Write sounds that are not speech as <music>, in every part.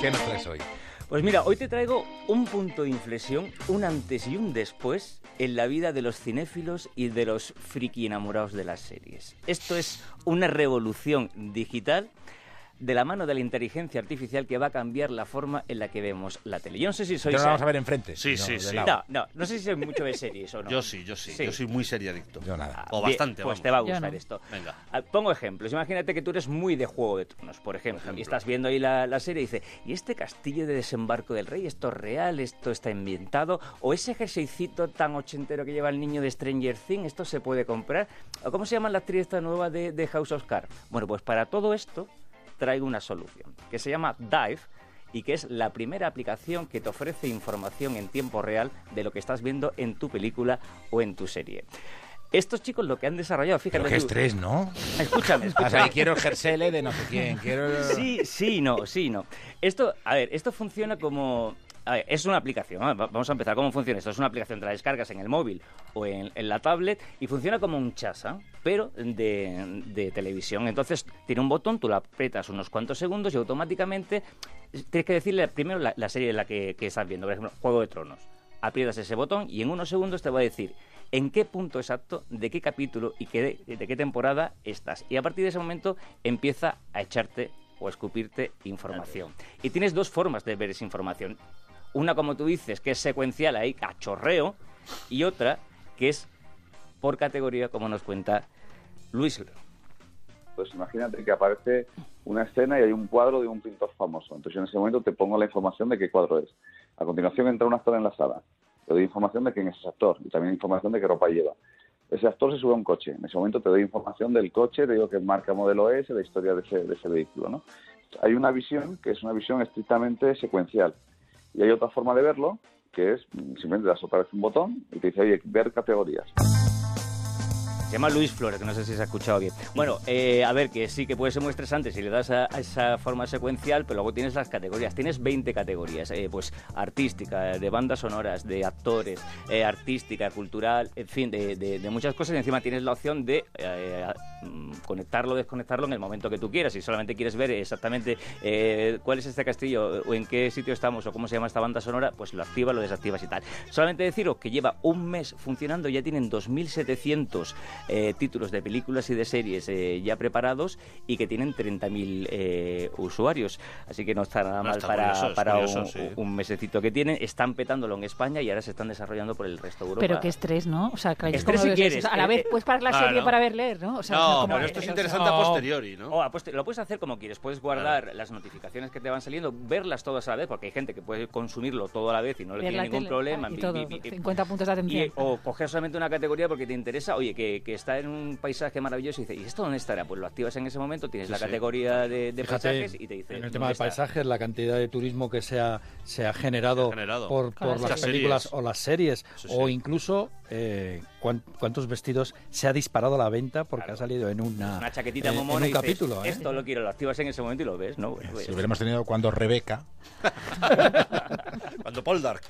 ¿Qué nos traes hoy? Pues mira, hoy te traigo un punto de inflexión, un antes y un después en la vida de los cinéfilos y de los friki enamorados de las series. Esto es una revolución digital de la mano de la inteligencia artificial que va a cambiar la forma en la que vemos la tele. Yo no sé si sois... Pero lo vamos a ver enfrente. Sí, no, sí, sí. No, no, no sé si sois mucho de series o no. Yo sí, yo sí, Sí. Yo soy muy seriadicto. Yo nada. O Bien, bastante, Pues vamos. te va a gustar no. esto. Venga. Ah, Pongo ejemplos. Imagínate que tú eres muy de Juego de Tronos, por ejemplo, y estás viendo ahí la, la serie y dice, ¿y este castillo de desembarco del rey, esto es real, esto está ambientado? ¿O ese jerseycito tan ochentero que lleva el niño de Stranger Things, esto se puede comprar? ¿O cómo se llama la actriz esta nueva de, de House of Cards? Bueno, pues para todo esto traigo una solución, que se llama Dive y que es la primera aplicación que te ofrece información en tiempo real de lo que estás viendo en tu película o en tu serie. Estos chicos lo que han desarrollado, fíjate Pero qué tú- estrés, ¿no? Escúchame, escúchame. ahí, quiero el jersele de no sé quién, quiero... Sí, sí, no, sí, no. Esto, a ver, esto funciona como... a ver, es una aplicación, ¿eh? Va- vamos a empezar. ¿Cómo funciona esto? Es una aplicación, te la descargas en el móvil o en, en la tablet y funciona como un chasa, pero de, de televisión. Entonces tiene un botón, tú lo aprietas unos cuantos segundos y automáticamente tienes que decirle primero la, la serie de la que, que estás viendo, por ejemplo, Juego de Tronos. Aprietas ese botón y en unos segundos te va a decir en qué punto exacto, de qué capítulo y qué, de qué temporada estás. Y a partir de ese momento empieza a echarte o a escupirte información. Y tienes dos formas de ver esa información. Una, como tú dices, que es secuencial ahí, a chorreo, y otra que es por categoría, como nos cuenta Luis. Pues imagínate que aparece una escena y hay un cuadro de un pintor famoso. Entonces en ese momento te pongo la información de qué cuadro es. A continuación entra un actor en la sala. Te doy información de quién es ese actor y también información de qué ropa lleva. Ese actor se sube a un coche. En ese momento te doy información del coche, te digo qué marca, modelo es, la historia de ese, de ese vehículo. ¿no? Hay una visión que es una visión estrictamente secuencial. Y hay otra forma de verlo que es mm, simplemente das otra un botón y te dice, oye, ver categorías. Se llama Luis Flores, que no sé si se ha escuchado bien. Bueno, eh, a ver, que sí que puede ser muy estresante si le das a, esa forma secuencial, pero luego tienes las categorías. Tienes 20 categorías, eh, pues artística, de bandas sonoras, de actores, eh, artística, cultural, en fin, de, de- muchas cosas. Y encima tienes la opción de mm, conectarlo o desconectarlo en el momento que tú quieras. Si solamente quieres ver exactamente cuál es este castillo o en qué sitio estamos o cómo se llama esta banda sonora, pues lo activas, lo desactivas y tal. Solamente deciros que lleva un mes funcionando, ya tienen 2.700 eh, títulos de películas y de series eh, ya preparados y que tienen 30.000 eh, usuarios. Así que no está nada No, mal está para, curioso, para curioso, un, sí. un mesecito que tienen. Están petándolo en España y ahora se están desarrollando por el resto de Europa. Pero qué estrés, ¿no? O sea, claro, Estrés ¿cómo si ves quieres? A la eh, vez puedes parar la claro. serie para ver leer, ¿no? O sea, No, ¿cómo pero es? esto es O sea, interesante a posteriori, ¿no? Ah, lo puedes hacer como quieres, puedes guardar las notificaciones que te van saliendo, verlas todas a la vez, porque hay gente que puede consumirlo todo a la vez y no le tiene ningún tele, problema. y todo, pi, pi. 50 puntos de Y, atención. o coger solamente una categoría porque te interesa, oye, que, que está en un paisaje maravilloso y dice, ¿y esto dónde estará? Pues lo activas en ese momento, tienes Sí, la sí. categoría de, de Fíjate, paisajes y te dice. en el tema ¿dónde de paisajes, la cantidad de turismo que se ha, se ha generado, Se ha generado. por, las las series. películas o las series, Sí, o incluso eh, cuán- cuántos vestidos se ha disparado la venta porque Claro. ha salido en una, Una chaquetita en- momona en y un dices, capítulo. ¿eh? Esto lo quiero, lo activas en ese momento y lo ves, ¿no? Bueno, pues- Si hubiéramos tenido cuando Rebeca. <laughs> Cuando Poldark.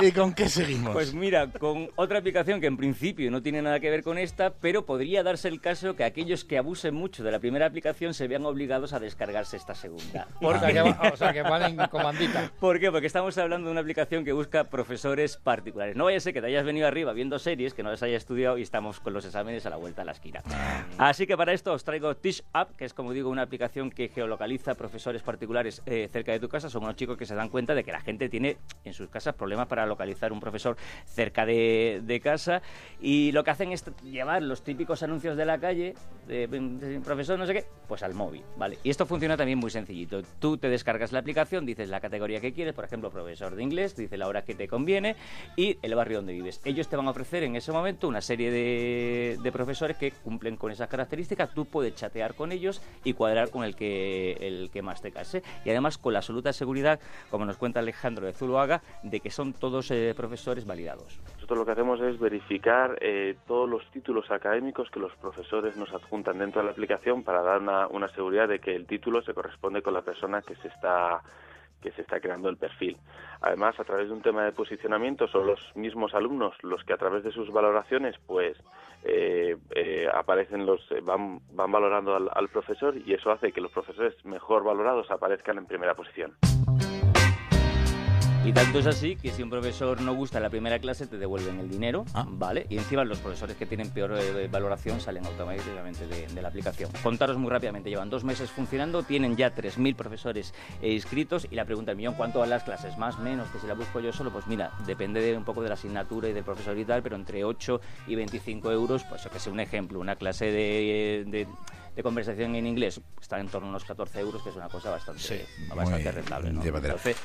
¿Y con qué seguimos? Pues mira, con otra aplicación que en principio no tiene nada que ver con esta, pero podría darse el caso que aquellos que abusen mucho de la primera aplicación se vean obligados a descargarse esta segunda. o, sea, que va- o sea, que van en comandita. <laughs> ¿Por qué? Porque estamos hablando de una aplicación que busca profesores particulares. No vaya a ser que te hayas venido arriba viendo series, que no las hayas estudiado y estamos con los exámenes a la vuelta de la esquina. Así que para esto os traigo Teach Up, que es como digo una aplicación que geolocaliza profesores particulares eh, cerca de tu casa. Son unos chicos que se dan cuenta de que la gente tiene en sus casas problemas para localizar un profesor cerca de, casa y lo que hacen es llevar los típicos anuncios de la calle de, de profesor no sé qué, pues al móvil, ¿vale? Y esto funciona también muy sencillito. Tú te descargas la aplicación, dices la categoría que quieres, por ejemplo, profesor de inglés, dice la hora que te conviene y el barrio donde vives. Ellos te van a ofrecer en ese momento una serie de, de profesores que cumplen con esas características. Tú puedes chatear con ellos y cuadrar con el que, el que más te case. Y además con la absoluta seguridad, como nos cuenta Alejandro de Zuluaga, de que son todos eh, profesores validados. Nosotros lo que hacemos es verificar eh, todos los títulos académicos que los profesores nos adjuntan dentro de la aplicación para dar una, una seguridad de que el título se corresponde con la persona que se está que se está creando el perfil. Además, a través de un tema de posicionamiento, son los mismos alumnos los que a través de sus valoraciones, pues eh, eh, aparecen los eh, van, van valorando al, al profesor y eso hace que los profesores mejor valorados aparezcan en primera posición. Y tanto es así que si un profesor no gusta en la primera clase te devuelven el dinero, Ah. ¿vale? Y encima los profesores que tienen peor eh, valoración salen automáticamente de, de la aplicación. Contaros muy rápidamente, llevan dos meses funcionando, tienen ya 3.000 profesores eh, inscritos y la pregunta del millón, ¿cuánto van las clases? ¿Más, menos? Que si la busco yo solo, pues mira, depende de un poco de la asignatura y del profesor y tal, pero entre 8 y 25 euros, pues yo que sé, un ejemplo, una clase de... de de conversación en inglés está en torno a unos 14 euros, que es una cosa bastante, Sí, bastante rentable. ¿no? Entonces,